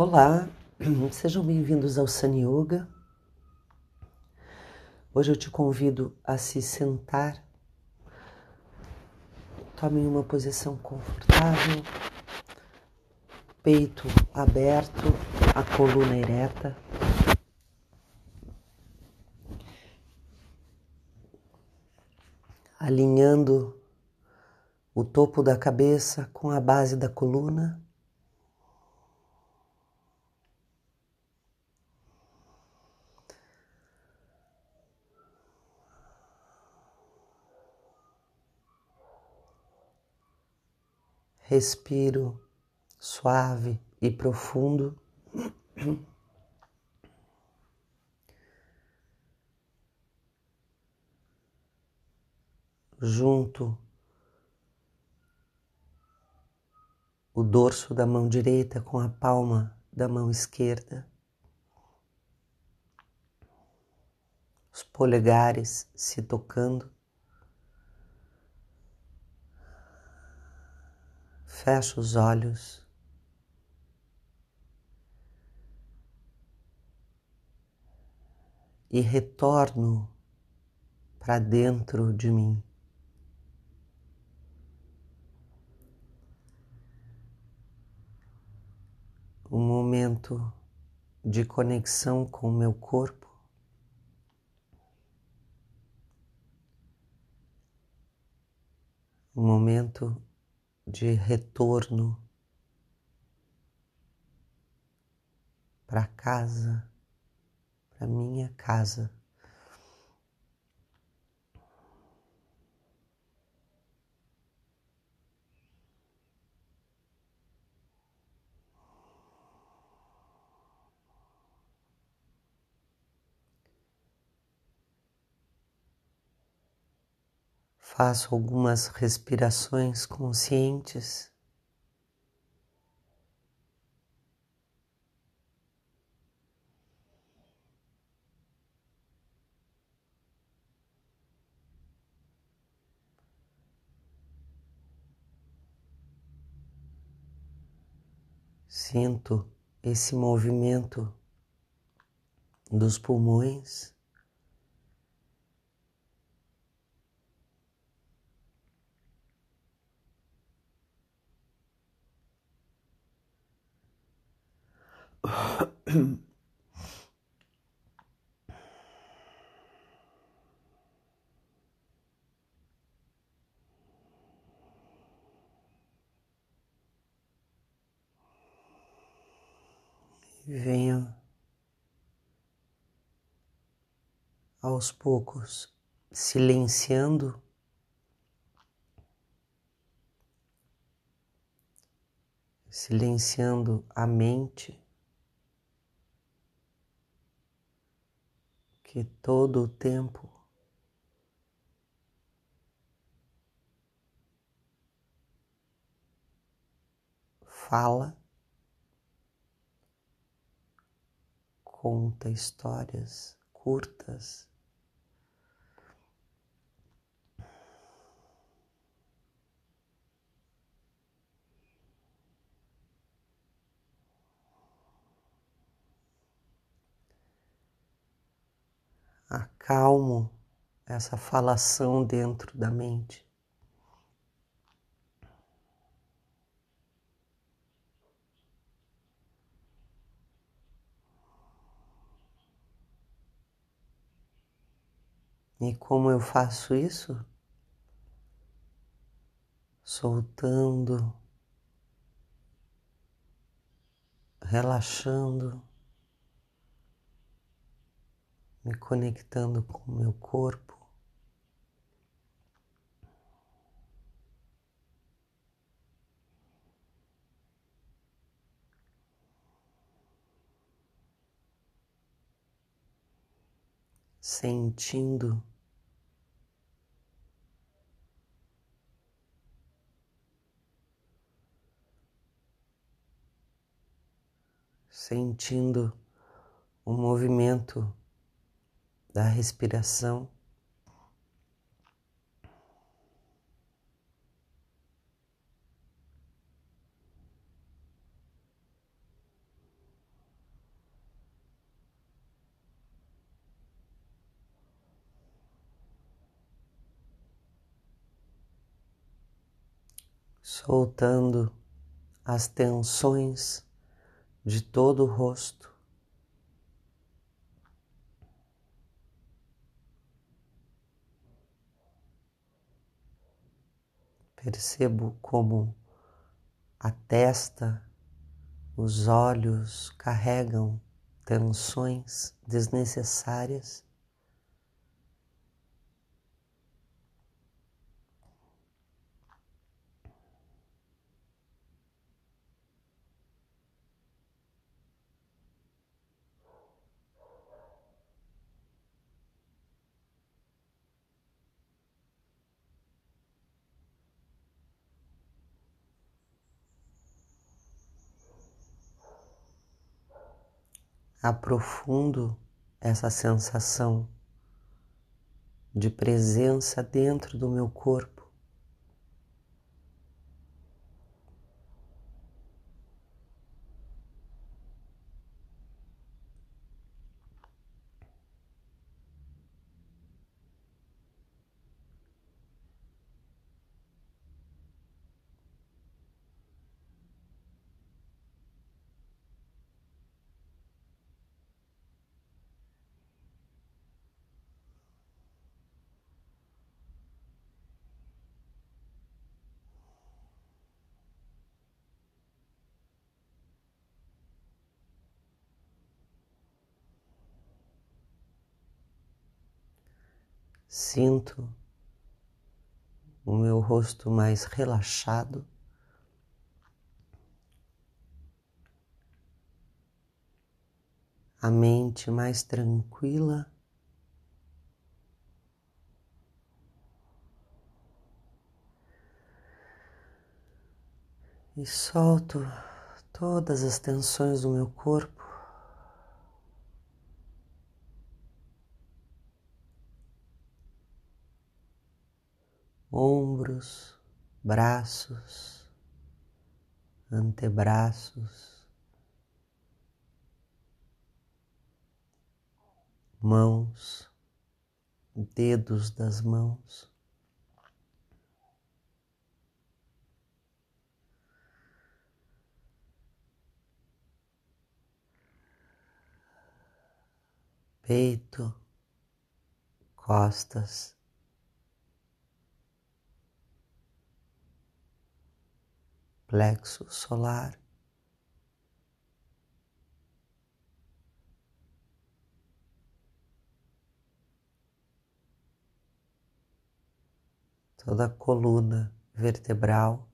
Olá, sejam bem-vindos ao Sun Yoga. Hoje eu te convido a se sentar. Tome uma posição confortável, peito aberto, a coluna ereta. Alinhando o topo da cabeça com a base da coluna. Respiro suave e profundo. Junto o dorso da mão direita com a palma da mão esquerda, os polegares se tocando. Fecho os olhos. E retorno para dentro de mim. Um momento de conexão com o meu corpo. Um momento de retorno para casa, para minha casa. Faço algumas respirações conscientes. Sinto esse movimento dos pulmões. Venha aos poucos silenciando silenciando a mente. Que todo o tempo fala, conta histórias curtas. Acalmo essa falação dentro da mente. E como eu faço isso? Soltando, relaxando me conectando com o meu corpo. Sentindo sentindo o movimento da respiração. Soltando as tensões de todo o rosto. Percebo como a testa, os olhos carregam tensões desnecessárias. Aprofundo essa sensação de presença dentro do meu corpo. Sinto o meu rosto mais relaxado. A mente mais tranquila. E solto todas as tensões do meu corpo. Braços, antebraços, mãos, dedos das mãos. Peito, costas, plexo solar. Toda a coluna vertebral.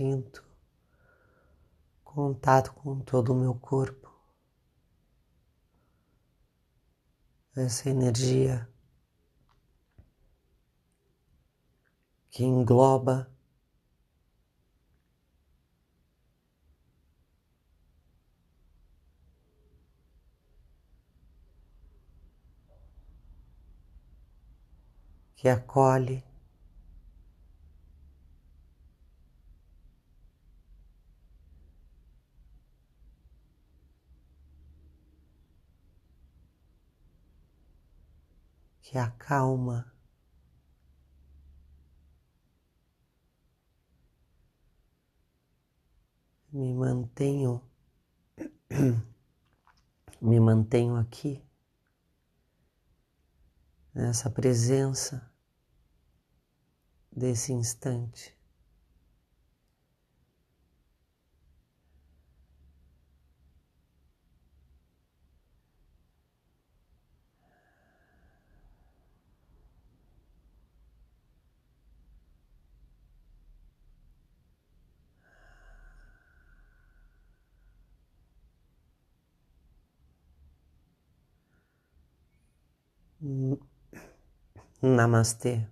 Sinto contato com todo o meu corpo. Essa energia que engloba que acolhe que acalma. Me mantenho, me mantenho aqui, nessa presença desse instante. Namaste.